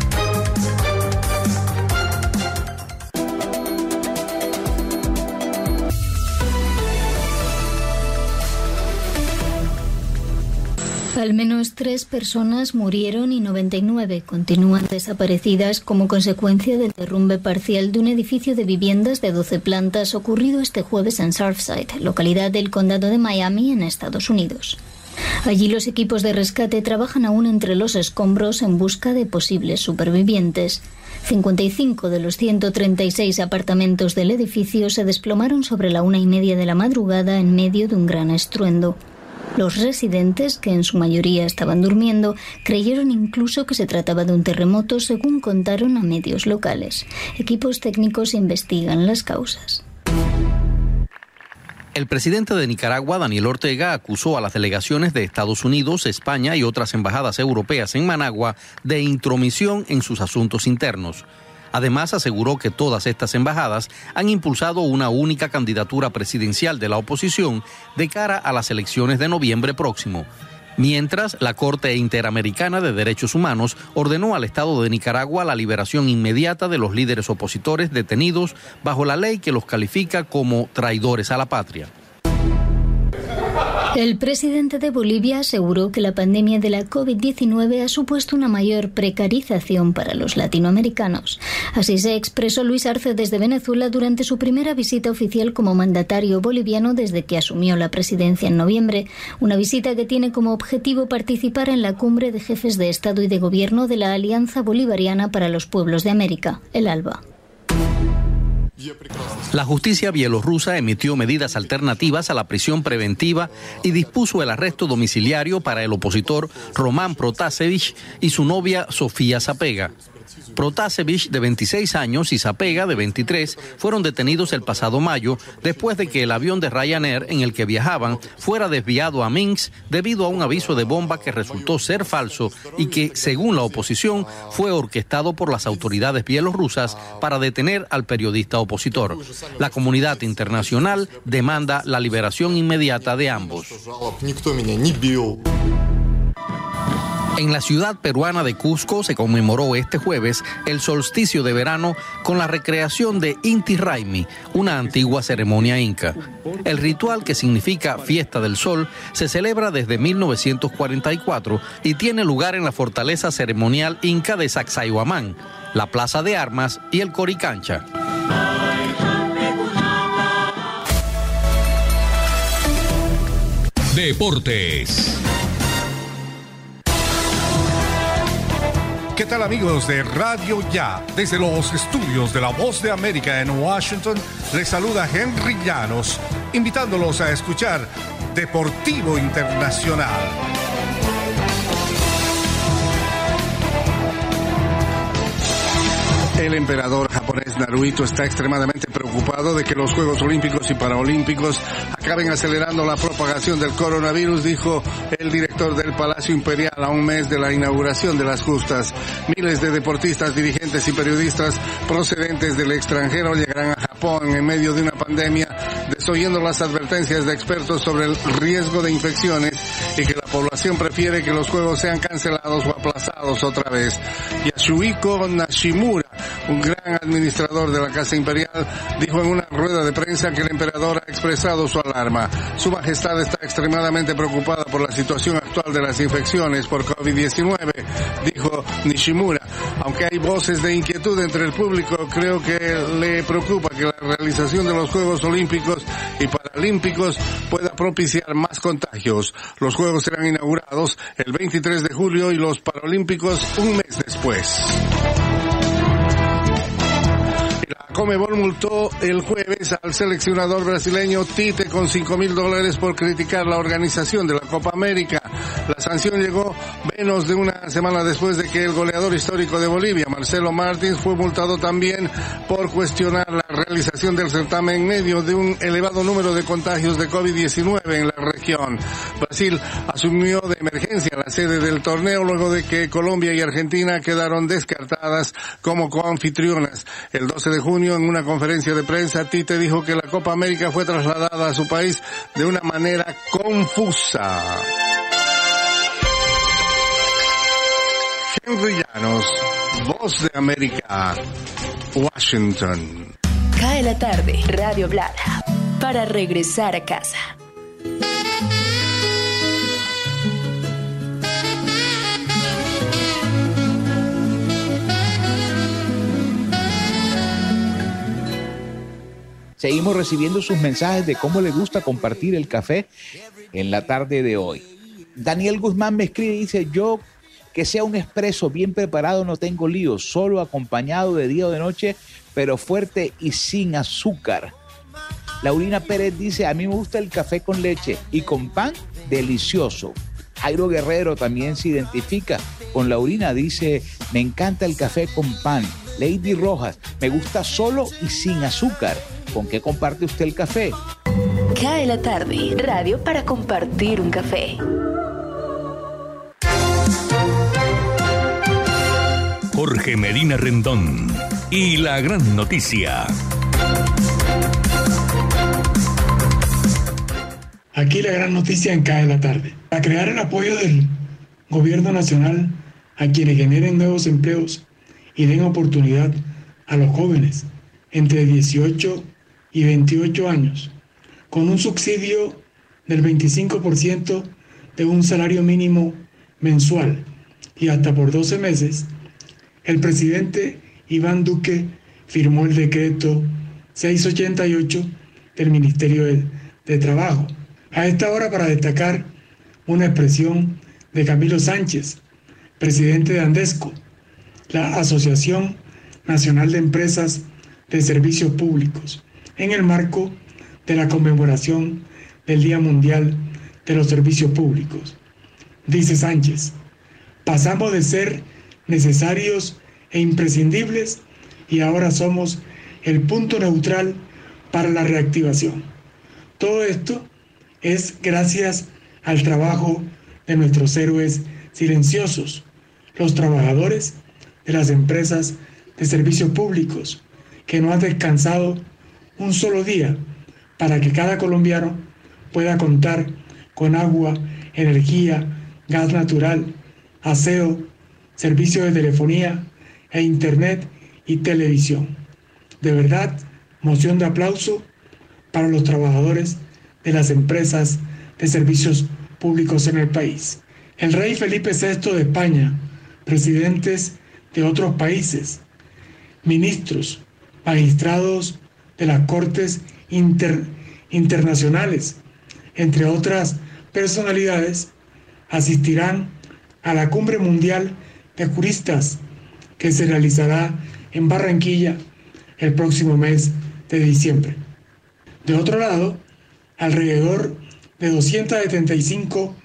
Speaker 16: Al menos tres personas murieron y 99 continúan desaparecidas como consecuencia del derrumbe parcial de un edificio de viviendas de 12 plantas ocurrido este jueves en Surfside, localidad del condado de Miami, en Estados Unidos. Allí los equipos de rescate trabajan aún entre los escombros en busca de posibles supervivientes. 55 de los 136 apartamentos del edificio se desplomaron sobre la una y media de la madrugada en medio de un gran estruendo. Los residentes, que en su mayoría estaban durmiendo, creyeron incluso que se trataba de un terremoto, según contaron a medios locales. Equipos técnicos investigan las causas.
Speaker 17: El presidente de Nicaragua, Daniel Ortega, acusó a las delegaciones de Estados Unidos, España y otras embajadas europeas en Managua de intromisión en sus asuntos internos. Además, aseguró que todas estas embajadas han impulsado una única candidatura presidencial de la oposición de cara a las elecciones de noviembre próximo. Mientras, la Corte Interamericana de Derechos Humanos ordenó al Estado de Nicaragua la liberación inmediata de los líderes opositores detenidos bajo la ley que los califica como traidores a la patria.
Speaker 16: El presidente de Bolivia aseguró que la pandemia de la COVID-19 ha supuesto una mayor precarización para los latinoamericanos. Así se expresó Luis Arce desde Venezuela durante su primera visita oficial como mandatario boliviano desde que asumió la presidencia en noviembre, una visita que tiene como objetivo participar en la cumbre de jefes de Estado y de Gobierno de la Alianza Bolivariana para los Pueblos de América, el ALBA.
Speaker 17: La justicia bielorrusa emitió medidas alternativas a la prisión preventiva y dispuso el arresto domiciliario para el opositor Román Protasevich y su novia Sofía Zapega. Protasevich, de 26 años, y Zapega, de 23, fueron detenidos el pasado mayo después de que el avión de Ryanair en el que viajaban fuera desviado a Minsk debido a un aviso de bomba que resultó ser falso y que, según la oposición, fue orquestado por las autoridades bielorrusas para detener al periodista opositor. La comunidad internacional demanda la liberación inmediata de ambos. En la ciudad peruana de Cusco se conmemoró este jueves el solsticio de verano con la recreación de Inti Raimi, una antigua ceremonia inca. El ritual que significa fiesta del sol se celebra desde 1944 y tiene lugar en la fortaleza ceremonial inca de Sacsayhuamán, la plaza de armas y el Coricancha.
Speaker 2: Deportes.
Speaker 18: ¿Qué tal amigos de Radio Ya? Desde los estudios de La Voz de América en Washington, les saluda Henry Llanos, invitándolos a escuchar Deportivo Internacional. El emperador japonés Naruhito está extremadamente preocupado de que los Juegos Olímpicos y Paralímpicos acaben acelerando la propagación del coronavirus, dijo el director del Palacio Imperial a un mes de la inauguración de las justas. Miles de deportistas, dirigentes y periodistas procedentes del extranjero llegarán a Japón en medio de una pandemia, desoyendo las advertencias de expertos sobre el riesgo de infecciones y que la población prefiere que los Juegos sean cancelados o aplazados otra vez. Yasuhiko Nashimura, un gran administrador de la Casa Imperial, dijo en una rueda de prensa que el emperador ha expresado su alarma. Su Majestad está extremadamente preocupada por la situación actual de las infecciones por COVID-19, dijo Nishimura. Aunque hay voces de inquietud entre el público, creo que le preocupa que la realización de los Juegos Olímpicos y Paralímpicos pueda propiciar más contagios. Los Juegos serán inaugurados el 23 de julio y los Paralímpicos un mes después. Comebol multó el jueves al seleccionador brasileño Tite con 5 mil dólares por criticar la organización de la Copa América. La sanción llegó menos de una semana después de que el goleador histórico de Bolivia, Marcelo Martins, fue multado también por cuestionar la realización del certamen en medio de un elevado número de contagios de COVID-19 en la región. Brasil asumió de emergencia la sede del torneo luego de que Colombia y Argentina quedaron descartadas como coanfitrionas. El 12 de junio en una conferencia de prensa, Tite dijo que la Copa América fue trasladada a su país de una manera confusa. Henry Llanos, Voz de América, Washington.
Speaker 5: Cae la tarde, Radio Blada, para regresar a casa.
Speaker 1: Seguimos recibiendo sus mensajes de cómo le gusta compartir el café en la tarde de hoy. Daniel Guzmán me escribe y dice, yo que sea un expreso bien preparado no tengo lío, solo acompañado de día o de noche, pero fuerte y sin azúcar. Laurina Pérez dice, a mí me gusta el café con leche y con pan, delicioso. Jairo Guerrero también se identifica con Laurina, dice, me encanta el café con pan. Lady Rojas, me gusta solo y sin azúcar. ¿Con qué comparte usted el café?
Speaker 5: Cae la tarde, radio para compartir un café.
Speaker 2: Jorge Medina Rendón y la gran noticia.
Speaker 19: Aquí la gran noticia en CAE la tarde. Para crear el apoyo del gobierno nacional a quienes generen nuevos empleos y den oportunidad a los jóvenes entre 18 y 28 años, con un subsidio del 25% de un salario mínimo mensual y hasta por 12 meses, el presidente Iván Duque firmó el decreto 688 del Ministerio de, de Trabajo. A esta hora para destacar una expresión de Camilo Sánchez, presidente de Andesco, la Asociación Nacional de Empresas de Servicios Públicos, en el marco de la conmemoración del Día Mundial de los Servicios Públicos. Dice Sánchez, pasamos de ser necesarios e imprescindibles y ahora somos el punto neutral para la reactivación. Todo esto es gracias al trabajo de nuestros héroes silenciosos, los trabajadores de las empresas de servicios públicos, que no han descansado un solo día para que cada colombiano pueda contar con agua, energía, gas natural, aseo, servicio de telefonía e internet y televisión. De verdad, moción de aplauso para los trabajadores de las empresas de servicios públicos en el país. El rey Felipe VI de España, presidentes de otros países, ministros, magistrados de las cortes internacionales, entre otras personalidades, asistirán a la cumbre mundial de juristas que se realizará en Barranquilla el próximo mes de diciembre. De otro lado, alrededor de 275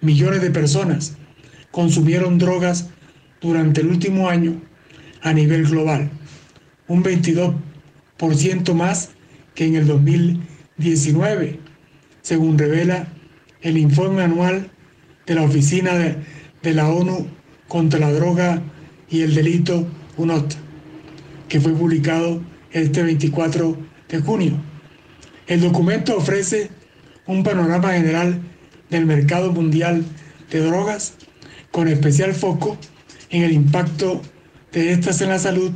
Speaker 19: millones de personas consumieron drogas durante el último año a nivel global, un 22% más que en el 2019, según revela el informe anual de la Oficina de, de la ONU contra la Droga y el Delito, UNOT, que fue publicado este 24 de junio. El documento ofrece un panorama general del mercado mundial de drogas, con especial foco en el impacto de estas en la salud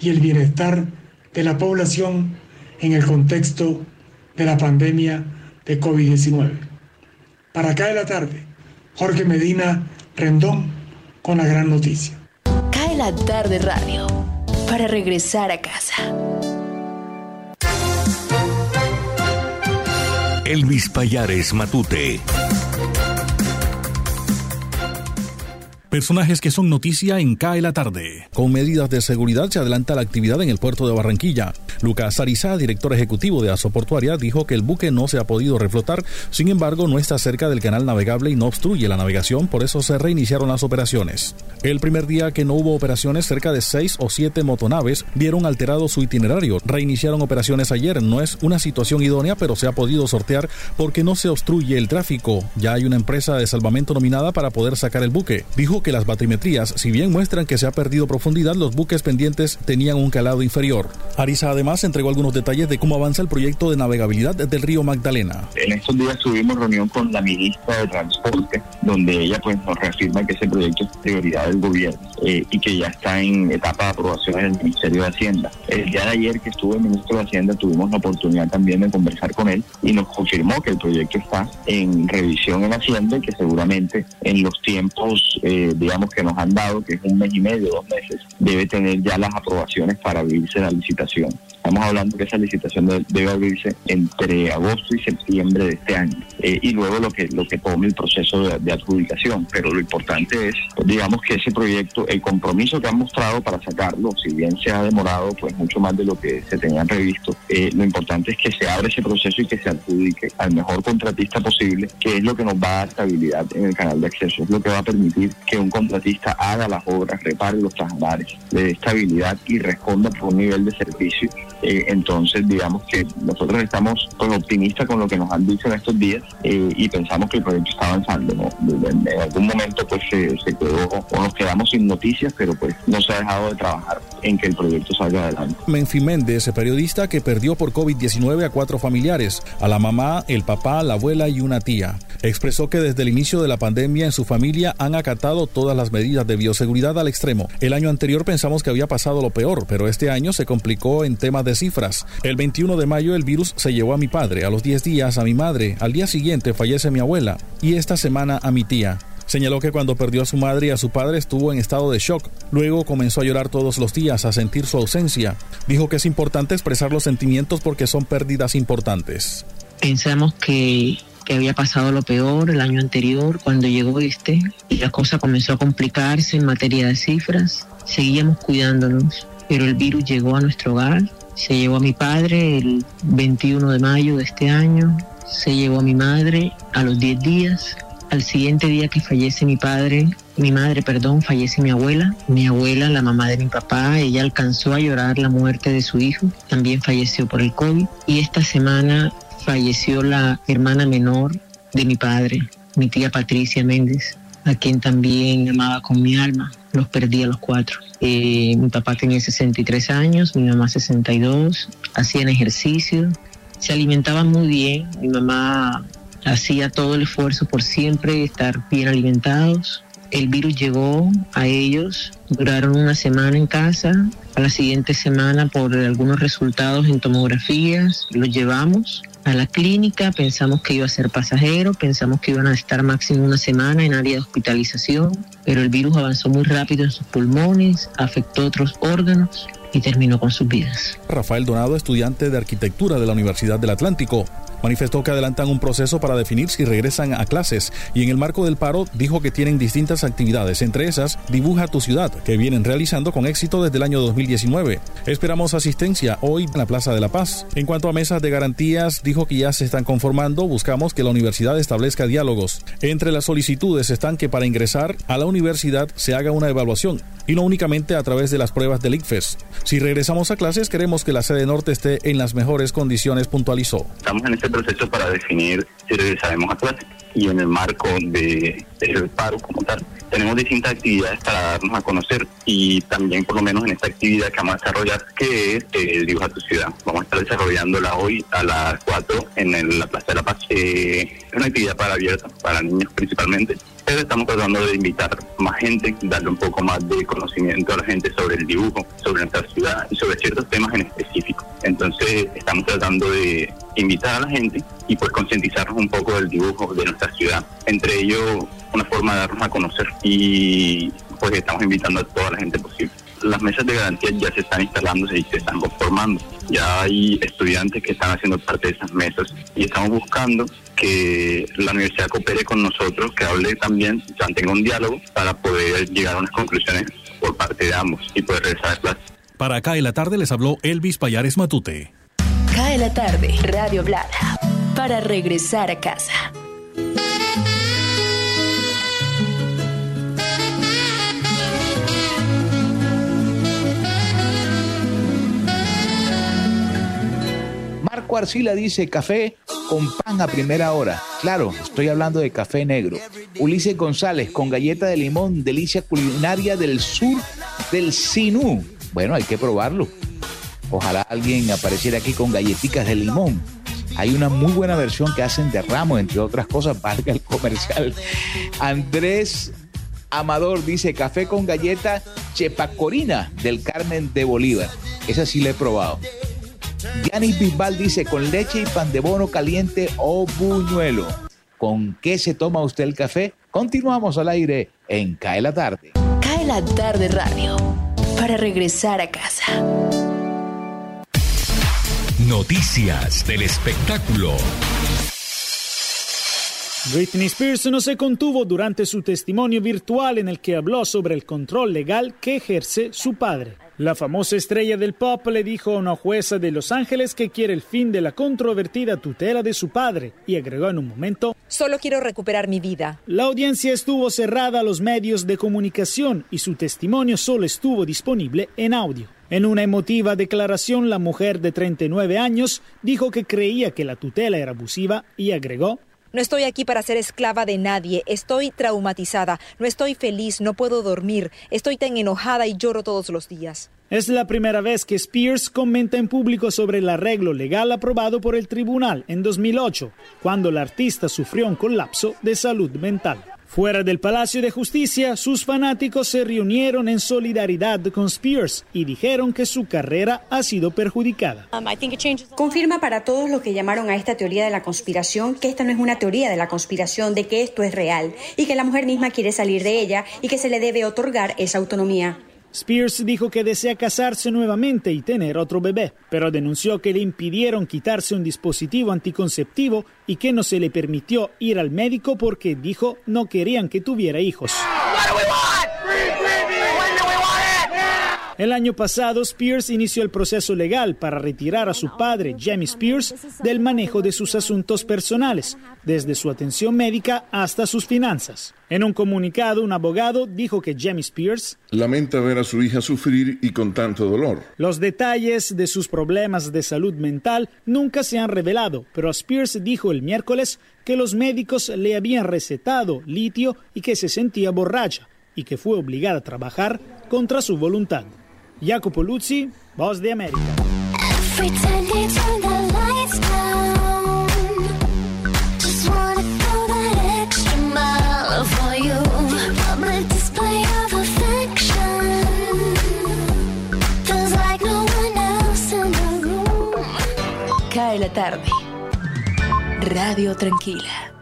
Speaker 19: y el bienestar de la población en el contexto de la pandemia de COVID-19. Para acá de la tarde, Jorge Medina Rendón con la gran noticia.
Speaker 5: Cae la tarde radio para regresar a casa.
Speaker 2: Elvis Payares Matute.
Speaker 3: Personajes que son noticia en CAE la tarde. Con medidas de seguridad se adelanta la actividad en el puerto de Barranquilla. Lucas Arizá, director ejecutivo de Asoportuaria, dijo que el buque no se ha podido reflotar, sin embargo no está cerca del canal navegable y no obstruye la navegación, por eso se reiniciaron las operaciones. El primer día que no hubo operaciones, cerca de seis o siete motonaves vieron alterado su itinerario. Reiniciaron operaciones ayer, no es una situación idónea, pero se ha podido sortear porque no se obstruye el tráfico. Ya hay una empresa de salvamento nominada para poder sacar el buque. Dijo que las batimetrías, si bien muestran que se ha perdido profundidad, los buques pendientes tenían un calado inferior. Arisa además entregó algunos detalles de cómo avanza el proyecto de navegabilidad del río Magdalena.
Speaker 20: En estos días tuvimos reunión con la ministra de Transporte, donde ella pues nos reafirma que ese proyecto es prioridad del gobierno eh, y que ya está en etapa de aprobación en el Ministerio de Hacienda. El día de ayer que estuvo el ministro de Hacienda tuvimos la oportunidad también de conversar con él y nos confirmó que el proyecto está en revisión en Hacienda y que seguramente en los tiempos eh, digamos, que nos han dado, que es un mes y medio, dos meses, debe tener ya las aprobaciones para abrirse la licitación. Estamos hablando que esa licitación debe, abrirse entre agosto y septiembre de este año eh, y luego lo que lo que tome el proceso de, adjudicación. Pero lo importante es, digamos, que ese proyecto, el compromiso que han mostrado para sacarlo, si bien se ha demorado pues mucho más de lo que se tenía previsto, eh, lo importante es que se abra ese proceso y que se adjudique al mejor contratista posible, que es lo que nos va a dar estabilidad en el canal de acceso, es lo que va a permitir que un contratista haga las obras, repare los traslados, le dé estabilidad y responda por un nivel de servicio
Speaker 21: Eh, entonces, digamos que nosotros estamos pues, optimistas con lo que nos han dicho en estos días eh, y pensamos que el proyecto está avanzando. ¿no? En, en algún momento pues se, se quedó o nos quedamos sin noticias, pero pues no se ha dejado de trabajar en que el proyecto salga adelante.
Speaker 3: Menfi Méndez, periodista que perdió por COVID-19 a cuatro familiares, a la mamá, el papá, la abuela y una tía. Expresó que desde el inicio de la pandemia en su familia han acatado todas las medidas de bioseguridad al extremo. El año anterior pensamos que había pasado lo peor, pero este año se complicó en temas de cifras. El 21 de mayo el virus se llevó a mi padre, a los 10 días a mi madre, al día siguiente fallece mi abuela y esta semana a mi tía. Señaló que cuando perdió a su madre y a su padre estuvo en estado de shock. Luego comenzó a llorar todos los días, a sentir su ausencia. Dijo que es importante expresar los sentimientos porque son pérdidas importantes.
Speaker 22: Pensamos que, que había pasado lo peor el año anterior cuando llegó este y la cosa comenzó a complicarse en materia de cifras. Seguíamos cuidándonos, pero el virus llegó a nuestro hogar. Se llevó a mi padre el 21 de mayo de este año. Se llevó a mi madre a los 10 días al siguiente día que fallece mi padre, mi madre, perdón, fallece mi abuela. Mi abuela, la mamá de mi papá, ella alcanzó a llorar la muerte de su hijo. También falleció por el COVID. Y esta semana falleció la hermana menor de mi padre, mi tía Patricia Méndez, a quien también amaba con mi alma. Los perdí a los cuatro. Eh, mi papá tenía 63 años, mi mamá 62, hacían ejercicio, se alimentaban muy bien. Mi mamá hacía todo el esfuerzo por siempre estar bien alimentados. El virus llegó a ellos, duraron una semana en casa, a la siguiente semana por algunos resultados en tomografías los llevamos a la clínica, pensamos que iba a ser pasajero, pensamos que iban a estar máximo una semana en área de hospitalización, pero el virus avanzó muy rápido en sus pulmones, afectó otros órganos y terminó con sus vidas.
Speaker 3: Rafael Donado, estudiante de arquitectura de la Universidad del Atlántico, manifestó que adelantan un proceso para definir si regresan a clases y en el marco del paro dijo que tienen distintas actividades, entre esas Dibuja tu ciudad, que vienen realizando con éxito desde el año 2019. Esperamos asistencia hoy en la Plaza de la Paz. En cuanto a mesas de garantías, dijo que ya se están conformando, buscamos que la universidad establezca diálogos. Entre las solicitudes están que para ingresar a la universidad se haga una evaluación y no únicamente a través de las pruebas del ICFES. Si regresamos a clases, queremos que la sede norte esté en las mejores condiciones, puntualizó.
Speaker 21: Estamos en este proceso para definir si regresaremos a clases y en el marco de, del paro como tal. Tenemos distintas actividades para darnos a conocer y también por lo menos en esta actividad que vamos a desarrollar que es el Dibuja a tu ciudad. Vamos a estar desarrollándola hoy a las 4 en el- la Plaza de la Paz. Eh, es una actividad para abierta, para niños principalmente, estamos tratando de invitar más gente, darle un poco más de conocimiento a la gente sobre el dibujo, sobre nuestra ciudad y sobre ciertos temas en específico. Entonces estamos tratando de invitar a la gente y pues concientizarnos un poco del dibujo de nuestra ciudad. Entre ellos, una forma de darnos a conocer y pues estamos invitando a toda la gente posible. Las mesas de garantía ya se están instalando y se están conformando. Ya hay estudiantes que están haciendo parte de esas mesas y estamos buscando que la universidad coopere con nosotros, que hable también, mantenga un diálogo para poder llegar a unas conclusiones por parte de ambos y poder regresar a clase.
Speaker 3: Para acá en la tarde les habló Elvis Payares Matute.
Speaker 5: Cae la tarde, Radio Blada, para regresar a casa.
Speaker 1: Marco Arcila dice café con pan a primera hora. Claro, estoy hablando de café negro. Ulises González con galleta de limón, delicia culinaria del sur del Sinú. Bueno, hay que probarlo. Ojalá alguien apareciera aquí con galletitas de limón. Hay una muy buena versión que hacen de ramo, entre otras cosas, (laughs) valga el comercial. Andrés Amador dice café con galleta chepacorina del Carmen de Bolívar. Esa sí la he probado. Gianni Bisbal dice con leche y pan de bono caliente o buñuelo. ¿Con qué se toma usted el café? Continuamos al aire en Cae la Tarde.
Speaker 5: Cae la tarde radio, para regresar a casa.
Speaker 2: Noticias del espectáculo.
Speaker 23: Britney Spears no se contuvo durante su testimonio virtual en el que habló sobre el control legal que ejerce su padre. La famosa estrella del pop le dijo a una jueza de Los Ángeles que quiere el fin de la controvertida tutela de su padre y agregó en un momento,
Speaker 24: Solo quiero recuperar mi vida.
Speaker 23: La audiencia estuvo cerrada a los medios de comunicación y su testimonio solo estuvo disponible en audio. En una emotiva declaración, la mujer de 39 años dijo que creía que la tutela era abusiva y agregó,
Speaker 24: No estoy aquí para ser esclava de nadie, estoy traumatizada, no estoy feliz, no puedo dormir, estoy tan enojada y lloro todos los días.
Speaker 23: Es la primera vez que Spears comenta en público sobre el arreglo legal aprobado por el tribunal en 2008, cuando la artista sufrió un colapso de salud mental. Fuera del Palacio de Justicia, sus fanáticos se reunieron en solidaridad con Spears y dijeron que su carrera ha sido perjudicada.
Speaker 25: Confirma para todos los que llamaron a esta teoría de la conspiración que esta no es una teoría de la conspiración, de que esto es real y que la mujer misma quiere salir de ella y que se le debe otorgar esa autonomía.
Speaker 23: Spears dijo que desea casarse nuevamente y tener otro bebé, pero denunció que le impidieron quitarse un dispositivo anticonceptivo y que no se le permitió ir al médico porque dijo no querían que tuviera hijos. El año pasado, Spears inició el proceso legal para retirar a su padre, Jamie Spears, del manejo de sus asuntos personales, desde su atención médica hasta sus finanzas. En un comunicado, un abogado dijo que Jamie Spears
Speaker 26: lamenta ver a su hija sufrir y con tanto dolor.
Speaker 23: Los detalles de sus problemas de salud mental nunca se han revelado, pero Spears dijo el miércoles que los médicos le habían recetado litio y que se sentía borracha y que fue obligada a trabajar contra su voluntad. Jacopo Luzzi, Voz de América.
Speaker 5: Cae la tarde. Radio Tranquila.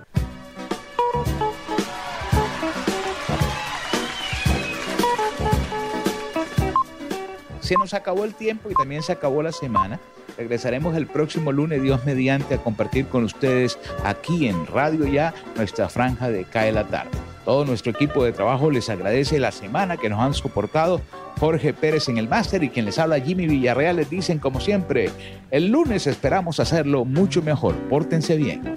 Speaker 1: Se nos acabó el tiempo y también se acabó la semana. Regresaremos el próximo lunes, Dios mediante, a compartir con ustedes aquí en Radio Ya nuestra franja de Cae la Tarde. Todo nuestro equipo de trabajo les agradece la semana que nos han soportado. Jorge Pérez en el máster y quien les habla Jimmy Villarreal les dicen como siempre, el lunes esperamos hacerlo mucho mejor. Pórtense bien.